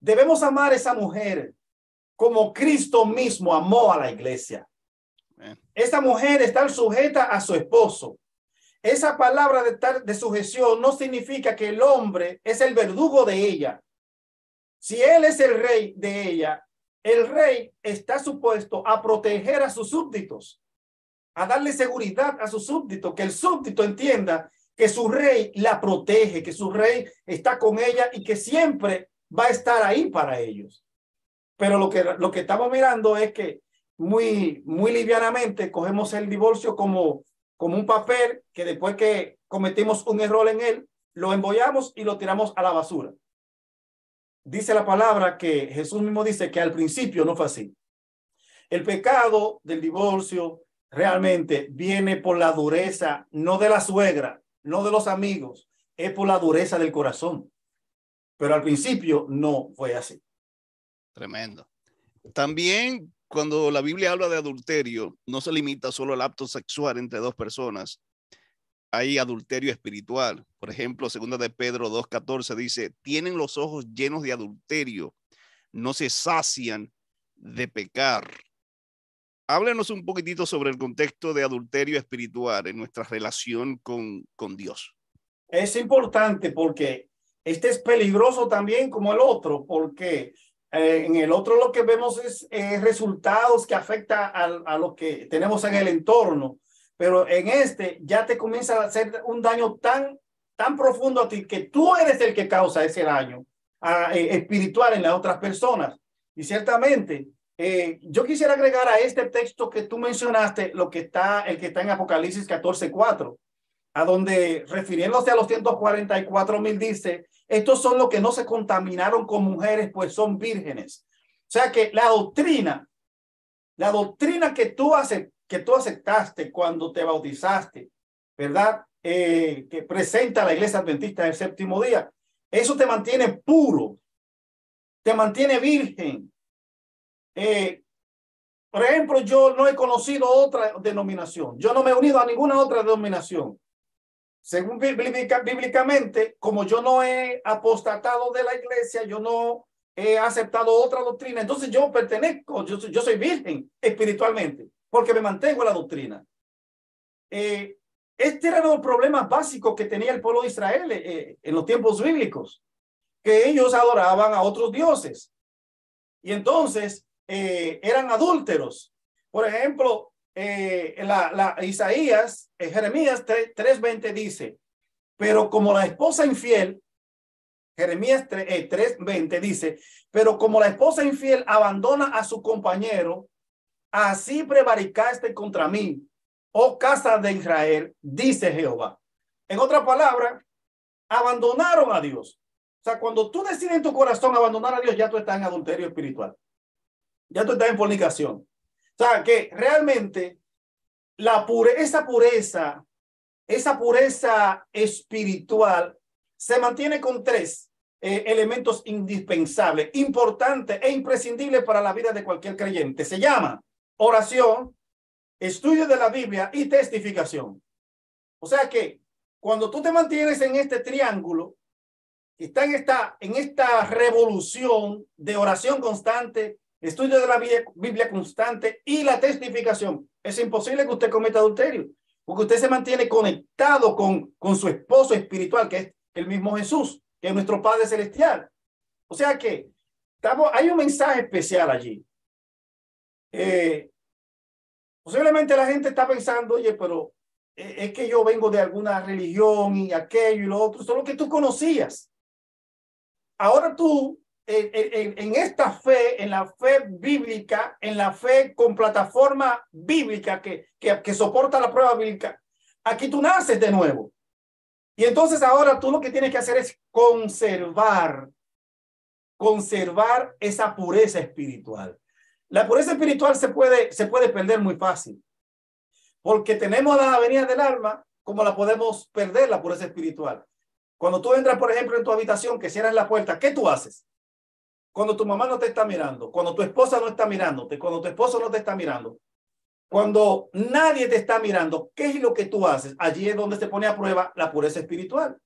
Debemos amar a esa mujer como Cristo mismo amó a la iglesia. Esta mujer está sujeta a su esposo. Esa palabra de, de sujeción no significa que el hombre es el verdugo de ella. Si él es el rey de ella, el rey está supuesto a proteger a sus súbditos, a darle seguridad a sus súbditos, que el súbdito entienda que su rey la protege, que su rey está con ella y que siempre va a estar ahí para ellos. Pero lo que, lo que estamos mirando es que muy, muy livianamente cogemos el divorcio como, como un papel que después que cometimos un error en él, lo embollamos y lo tiramos a la basura dice la palabra que Jesús mismo dice que al principio no fue así. El pecado del divorcio realmente viene por la dureza, no de la suegra, no de los amigos, es por la dureza del corazón. Pero al principio no fue así. Tremendo. También cuando la Biblia habla de adulterio, no se limita solo al acto sexual entre dos personas, hay adulterio espiritual. Por ejemplo, segunda de Pedro 2.14 dice, tienen los ojos llenos de adulterio, no se sacian de pecar. Háblenos un poquitito sobre el contexto de adulterio espiritual en nuestra relación con, con Dios. Es importante porque este es peligroso también como el otro, porque eh, en el otro lo que vemos es eh, resultados que afectan a, a lo que tenemos en el entorno pero en este ya te comienza a hacer un daño tan, tan profundo a ti que tú eres el que causa ese daño eh, espiritual en las otras personas. Y ciertamente, eh, yo quisiera agregar a este texto que tú mencionaste lo que está, el que está en Apocalipsis 14, 4, a donde refiriéndose a los 144 mil dice, estos son los que no se contaminaron con mujeres, pues son vírgenes. O sea que la doctrina, la doctrina que tú haces, que tú aceptaste cuando te bautizaste, ¿verdad? Eh, que presenta la iglesia adventista del séptimo día. Eso te mantiene puro, te mantiene virgen. Eh, por ejemplo, yo no he conocido otra denominación. Yo no me he unido a ninguna otra denominación. Según bíblicamente, como yo no he apostatado de la iglesia, yo no he aceptado otra doctrina. Entonces yo pertenezco, yo, yo soy virgen espiritualmente, porque me mantengo en la doctrina. Eh, este era los problemas básicos que tenía el pueblo de Israel eh, en los tiempos bíblicos, que ellos adoraban a otros dioses. Y entonces eh, eran adúlteros. Por ejemplo, eh, la, la, Isaías, eh, Jeremías 3.20 dice, pero como la esposa infiel, Jeremías 3.20 dice, pero como la esposa infiel abandona a su compañero, así prevaricaste contra mí, oh casa de Israel, dice Jehová. En otra palabra, abandonaron a Dios. O sea, cuando tú decides en tu corazón abandonar a Dios, ya tú estás en adulterio espiritual ya tú estás en fornicación. O sea, que realmente la pure, esa pureza, esa pureza espiritual se mantiene con tres eh, elementos indispensables, importantes e imprescindibles para la vida de cualquier creyente. Se llama oración, estudio de la Biblia y testificación. O sea que cuando tú te mantienes en este triángulo, está en esta, en esta revolución de oración constante, estudio de la Biblia constante y la testificación. Es imposible que usted cometa adulterio, porque usted se mantiene conectado con, con su esposo espiritual, que es el mismo Jesús, que es nuestro Padre Celestial. O sea que estamos, hay un mensaje especial allí. Eh, posiblemente la gente está pensando, oye, pero eh, es que yo vengo de alguna religión y aquello y lo otro, solo que tú conocías. Ahora tú en, esta fe, en la fe bíblica, en la fe con plataforma bíblica que, que, que soporta la prueba bíblica, aquí tú naces de nuevo. Y entonces ahora tú lo que tienes que hacer es conservar, conservar esa pureza espiritual. La pureza espiritual se puede, se puede perder muy fácil, porque tenemos la avenida del alma, como la podemos perder la pureza espiritual. Cuando tú entras, por ejemplo, en tu habitación, que cierras la puerta, ¿qué tú haces? Cuando tu mamá no te está mirando, cuando tu esposa no está mirándote, cuando tu esposo no te está mirando, cuando nadie te está mirando, ¿qué es lo que tú haces? Allí es donde se pone a prueba la pureza espiritual.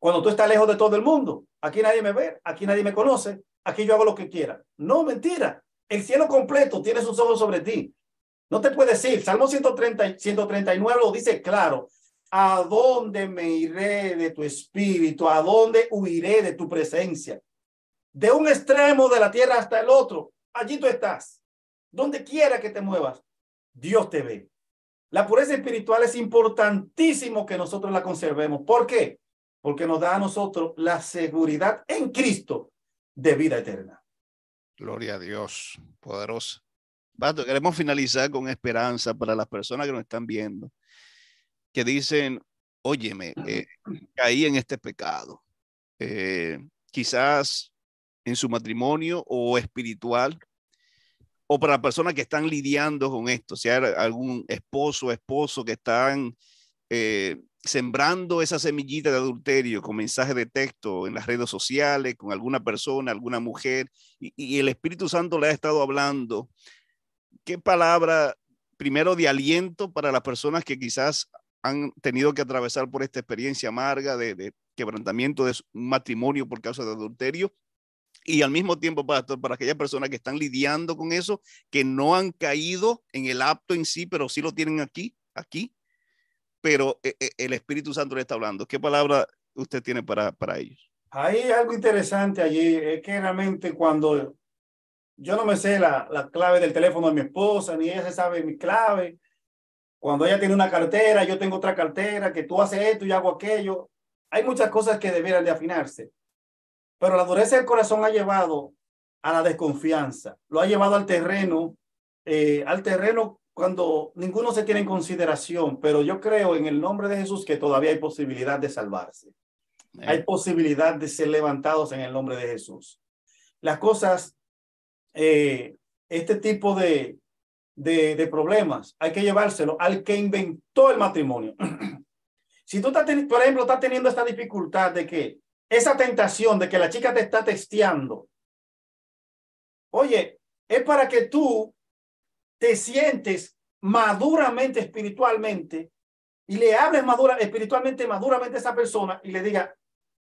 Cuando tú estás lejos de todo el mundo, aquí nadie me ve, aquí nadie me conoce, aquí yo hago lo que quiera. No, mentira. El cielo completo tiene sus ojos sobre ti. No te puedes ir. Salmo 130, 139 lo dice claro. ¿A dónde me iré de tu espíritu? ¿A dónde huiré de tu presencia? de un extremo de la tierra hasta el otro, allí tú estás. Donde quiera que te muevas, Dios te ve. La pureza espiritual es importantísimo que nosotros la conservemos. ¿Por qué? Porque nos da a nosotros la seguridad en Cristo de vida eterna. Gloria a Dios, poderoso. Pato, queremos finalizar con esperanza para las personas que nos están viendo, que dicen, óyeme, eh, caí en este pecado. Eh, quizás en su matrimonio o espiritual, o para personas que están lidiando con esto, sea algún esposo o esposo que están eh, sembrando esa semillita de adulterio con mensajes de texto en las redes sociales, con alguna persona, alguna mujer, y, el Espíritu Santo le ha estado hablando. ¿Qué palabra, primero, de aliento para las personas que quizás han tenido que atravesar por esta experiencia amarga de, de quebrantamiento de un matrimonio por causa de adulterio y al mismo tiempo, pastor, para aquellas personas que están lidiando con eso, que no han caído en el acto en sí, pero sí lo tienen aquí, aquí, pero eh, eh, el Espíritu Santo le está hablando. ¿Qué palabra usted tiene para, para ellos? Hay algo interesante allí, es que realmente cuando yo no me sé la, la clave del teléfono de mi esposa, ni ella se sabe mi clave, cuando ella tiene una cartera, yo tengo otra cartera, que tú haces esto y hago aquello, hay muchas cosas que debieran de afinarse. Pero la dureza del corazón ha llevado a la desconfianza, lo ha llevado al terreno, eh, al terreno cuando ninguno se tiene en consideración, pero yo creo en el nombre de Jesús que todavía hay posibilidad de salvarse. Hay posibilidad de ser levantados en el nombre de Jesús. Las cosas, eh, este tipo de, de, de, problemas, hay que llevárselo al que inventó el matrimonio. <clears throat> si tú estás, por ejemplo, estás teniendo esta dificultad de que esa tentación de que la chica te está testeando, oye, es para que tú te sientes maduramente espiritualmente y le hables madura, espiritualmente maduramente a esa persona y le diga,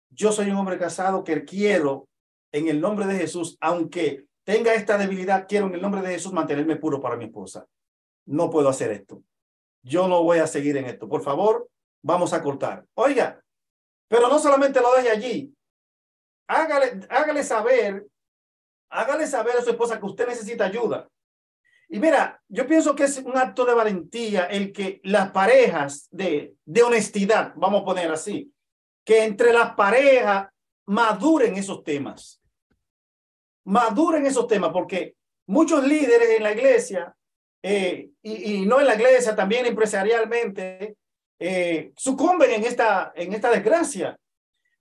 yo soy un hombre casado que quiero en el nombre de Jesús, aunque tenga esta debilidad, quiero en el nombre de Jesús mantenerme puro para mi esposa. No puedo hacer esto. Yo no voy a seguir en esto. Por favor, vamos a cortar. Oiga, pero no solamente lo deje allí. Hágale, hágale saber, hágale saber a su esposa que usted necesita ayuda. Y mira, yo pienso que es un acto de valentía el que las parejas de, de honestidad, vamos a poner así, que entre las parejas maduren esos temas. Maduren esos temas, porque muchos líderes en la iglesia, eh, y, y, no en la iglesia, también empresarialmente, eh, sucumben en esta, en esta desgracia.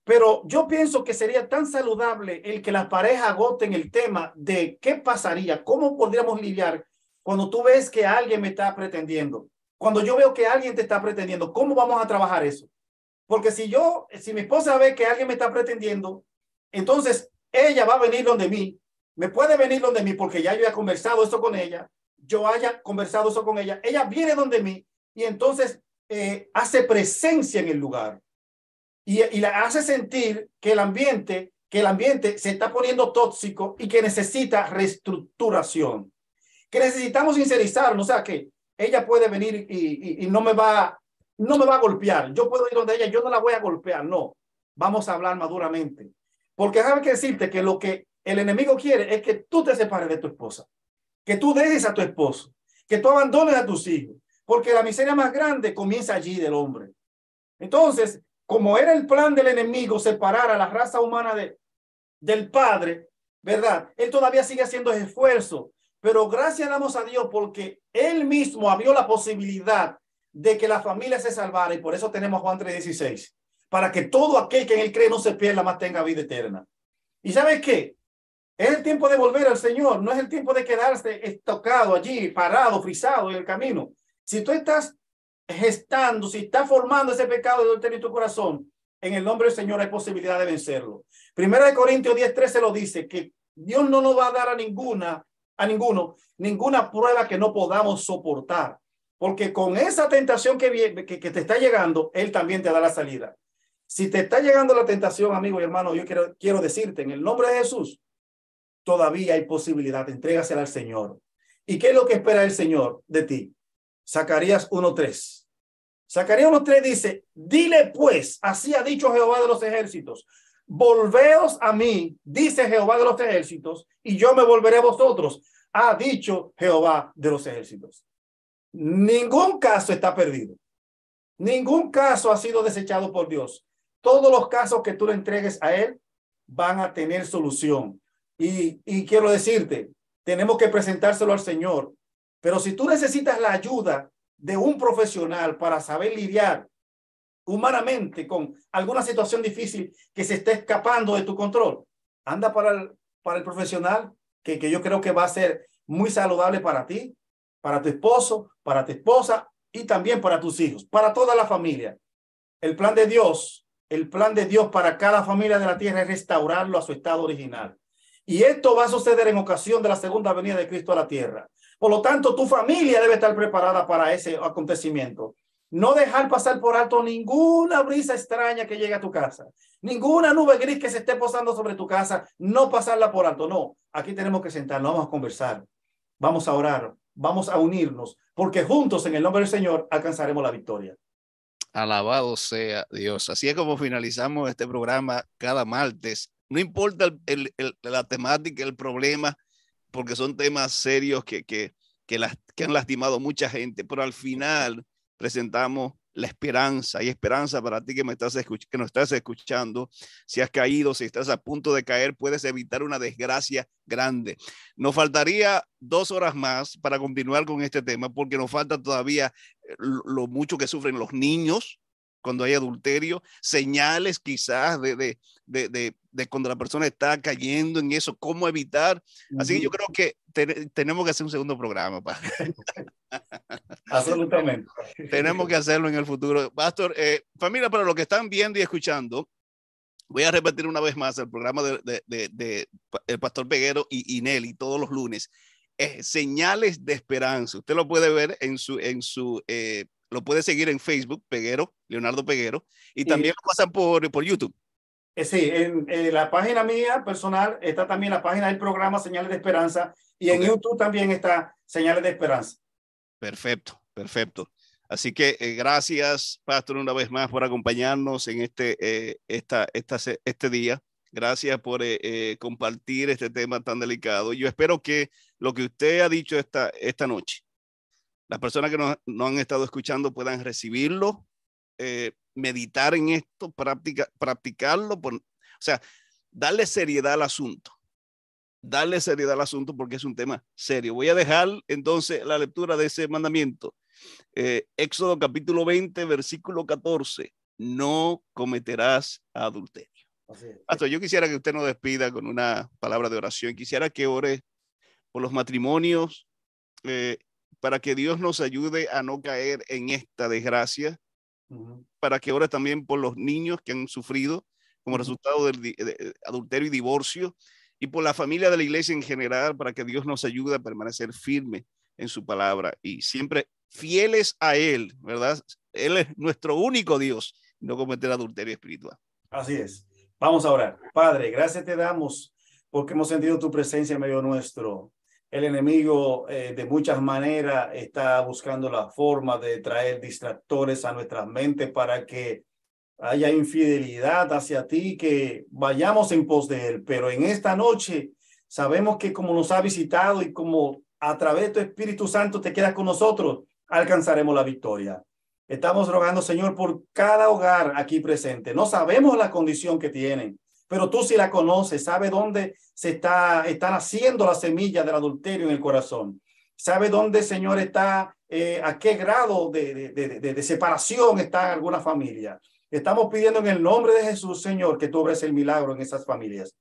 Pero yo pienso que sería tan saludable el que las parejas agoten el tema de qué pasaría, cómo podríamos lidiar cuando tú ves que alguien me está pretendiendo. Cuando yo veo que alguien te está pretendiendo, ¿cómo vamos a trabajar eso? Porque si yo, si mi esposa ve que alguien me está pretendiendo, entonces ella va a venir donde mí, me puede venir donde mí porque ya yo he conversado esto con ella, yo haya conversado eso con ella, ella viene donde mí y entonces eh, hace presencia en el lugar y, y la hace sentir que el ambiente, que el ambiente se está poniendo tóxico y que necesita reestructuración, que necesitamos sincerizarnos, o sea, que ella puede venir y, y, no me va, no me va a golpear. Yo puedo ir donde ella, yo no la voy a golpear, no. Vamos a hablar maduramente. Porque hay que decirte que lo que el enemigo quiere es que tú te separes de tu esposa, que tú dejes a tu esposo, que tú abandones a tus hijos, porque la miseria más grande comienza allí del hombre. Entonces, como era el plan del enemigo separar a la raza humana de, del Padre, ¿verdad? Él todavía sigue haciendo esfuerzo, pero gracias damos a Dios porque él mismo abrió la posibilidad de que la familia se salvara y por eso tenemos Juan 3:16, para que todo aquel que en él cree no se pierda, más tenga vida eterna. ¿Y sabes qué? Es el tiempo de volver al Señor, no es el tiempo de quedarse estocado allí, parado, frisado en el camino. Si tú estás gestando, si estás formando ese pecado de adulterio en tu corazón, en el nombre del Señor hay posibilidad de vencerlo. Primera de Corintios 10, 13 lo dice, que Dios no nos va a dar a ninguna, a ninguno, ninguna prueba que no podamos soportar. Porque con esa tentación que, viene, que, te está llegando, Él también te da la salida. Si te está llegando la tentación, amigo y hermano, yo quiero, quiero decirte, en el nombre de Jesús, todavía hay posibilidad, entrégasela al Señor. ¿Y qué es lo que espera el Señor de ti? Zacarías 1.3. Zacarías 1.3 dice, dile pues, así ha dicho Jehová de los ejércitos, volveos a mí, dice Jehová de los ejércitos, y yo me volveré a vosotros, ha dicho Jehová de los ejércitos. Ningún caso está perdido. Ningún caso ha sido desechado por Dios. Todos los casos que tú le entregues a Él van a tener solución. Y, y quiero decirte, tenemos que presentárselo al Señor pero si tú necesitas la ayuda de un profesional para saber lidiar humanamente con alguna situación difícil que se esté escapando de tu control, anda para el, para el profesional que, que yo creo que va a ser muy saludable para ti, para tu esposo, para tu esposa y también para tus hijos, para toda la familia. El plan de Dios, el plan de Dios para cada familia de la tierra es restaurarlo a su estado original. Y esto va a suceder en ocasión de la segunda venida de Cristo a la tierra. Por lo tanto, tu familia debe estar preparada para ese acontecimiento. No dejar pasar por alto ninguna brisa extraña que llegue a tu casa, ninguna nube gris que se esté posando sobre tu casa, no pasarla por alto. No, aquí tenemos que sentarnos, vamos a conversar, vamos a orar, vamos a unirnos, porque juntos en el nombre del Señor alcanzaremos la victoria. Alabado sea Dios. Así es como finalizamos este programa cada martes. No importa la temática, el problema, porque son temas serios que, que, que, las, que han lastimado mucha gente, pero al final presentamos la esperanza. Hay esperanza para ti que me estás que nos estás escuchando. Si has caído, si estás a punto de caer, puedes evitar una desgracia grande. Nos faltaría dos horas más para continuar con este tema, porque nos falta todavía eh, lo mucho que sufren los niños cuando hay adulterio, señales quizás de, de, de, de, de cuando la persona está cayendo en eso, cómo evitar. Así que yo creo que te, tenemos que hacer un segundo programa. <laughs> Absolutamente. <laughs> tenemos que hacerlo en el futuro. Pastor, eh, familia, para los que están viendo y escuchando, Voy a repetir una vez más el programa de, de, el pastor Peguero y, y, Nelly todos los lunes. señales de esperanza. Usted lo puede ver en su, en su, eh, lo puede seguir en Facebook, Peguero, Leonardo Peguero, y también lo pasan por, por YouTube. Eh, sí, en, la página mía personal está también la página del programa Señales de Esperanza y en YouTube también está Señales de Esperanza. Perfecto, perfecto. Así que eh, gracias, Pastor, una vez más por acompañarnos en este, eh, esta, esta, este día. Gracias por eh, compartir este tema tan delicado. Yo espero que lo que usted ha dicho esta, esta noche, las personas que no, no han estado escuchando puedan recibirlo, meditar en esto, practica, practicarlo, por, o sea, darle seriedad al asunto. Darle seriedad al asunto porque es un tema serio. Voy a dejar entonces la lectura de ese mandamiento eh, Éxodo capítulo 20, versículo 14. No cometerás adulterio. Pastor, yo quisiera que usted nos despida con una palabra de oración. Quisiera que ore por los matrimonios, eh, para que Dios nos ayude a no caer en esta desgracia, para que ore también por los niños que han sufrido como resultado del adulterio y divorcio, y por la familia de la iglesia en general, para que Dios nos ayude a permanecer firme en su palabra y siempre fieles a Él, ¿verdad? Él es nuestro único Dios, no cometer adulterio espiritual. Así es. Vamos a orar. Padre, gracias te damos porque hemos sentido tu presencia en medio nuestro. El enemigo eh, de muchas maneras está buscando la forma de traer distractores a nuestras mentes para que haya infidelidad hacia ti, que vayamos en pos de él. Pero en esta noche sabemos que como nos ha visitado y como a través de tu Espíritu Santo te quedas con nosotros, alcanzaremos la victoria. Estamos rogando, Señor, por cada hogar aquí presente. No sabemos la condición que tienen, pero tú sí la conoces, sabe dónde se está, están haciendo la semilla del adulterio en el corazón. Sabe dónde, Señor, está, eh, a qué grado de, de, de, separación está alguna familia. Estamos pidiendo en el nombre de Jesús, Señor, que tú obres el milagro en esas familias.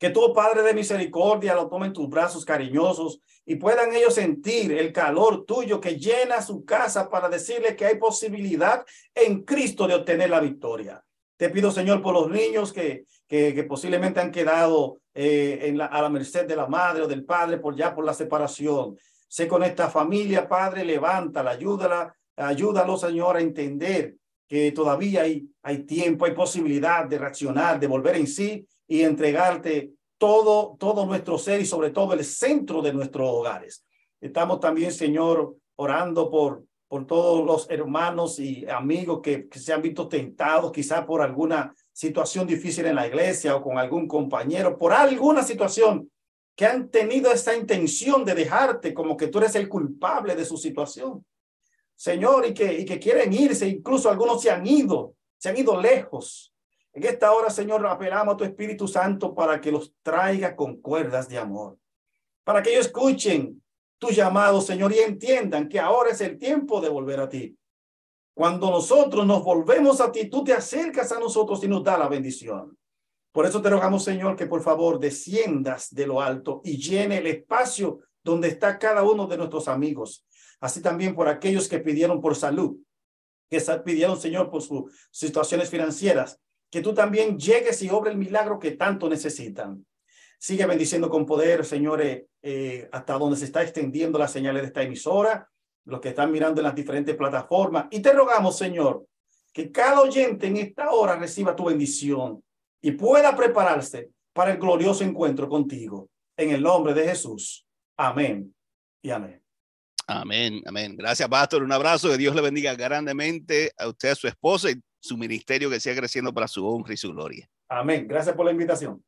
Que tú, Padre de misericordia, lo tome en tus brazos cariñosos y puedan ellos sentir el calor tuyo que llena su casa para decirle que hay posibilidad en Cristo de obtener la victoria. Te pido, Señor, por los niños que, que, posiblemente han quedado eh, en la, a la merced de la madre o del padre por ya por la separación. Sé con esta familia, Padre, levántala, ayúdala, ayúdalo, Señor, a entender que todavía hay, hay tiempo, hay posibilidad de reaccionar, de volver en sí y entregarte todo, todo nuestro ser y sobre todo el centro de nuestros hogares. Estamos también, Señor, orando por, por todos los hermanos y amigos que, se han visto tentados quizá por alguna situación difícil en la iglesia o con algún compañero, por alguna situación que han tenido esa intención de dejarte como que tú eres el culpable de su situación. Señor, y que, y que quieren irse, incluso algunos se han ido, se han ido lejos. En esta hora, Señor, apelamos a tu Espíritu Santo para que los traiga con cuerdas de amor, para que ellos escuchen tu llamado, Señor, y entiendan que ahora es el tiempo de volver a ti. Cuando nosotros nos volvemos a ti, tú te acercas a nosotros y nos da la bendición. Por eso te rogamos, Señor, que por favor desciendas de lo alto y llene el espacio donde está cada uno de nuestros amigos. Así también por aquellos que pidieron por salud, que pidieron, Señor, por sus situaciones financieras que tú también llegues y obre el milagro que tanto necesitan. Sigue bendiciendo con poder, señores, eh, hasta donde se está extendiendo las señales de esta emisora, los que están mirando en las diferentes plataformas. Y te rogamos, Señor, que cada oyente en esta hora reciba tu bendición y pueda prepararse para el glorioso encuentro contigo. En el nombre de Jesús. Amén y amén. Amén, amén. Gracias, Pastor. Un abrazo. Que Dios le bendiga grandemente a usted, a su esposa y su ministerio que siga creciendo para su honra y su gloria. Amén. Gracias por la invitación.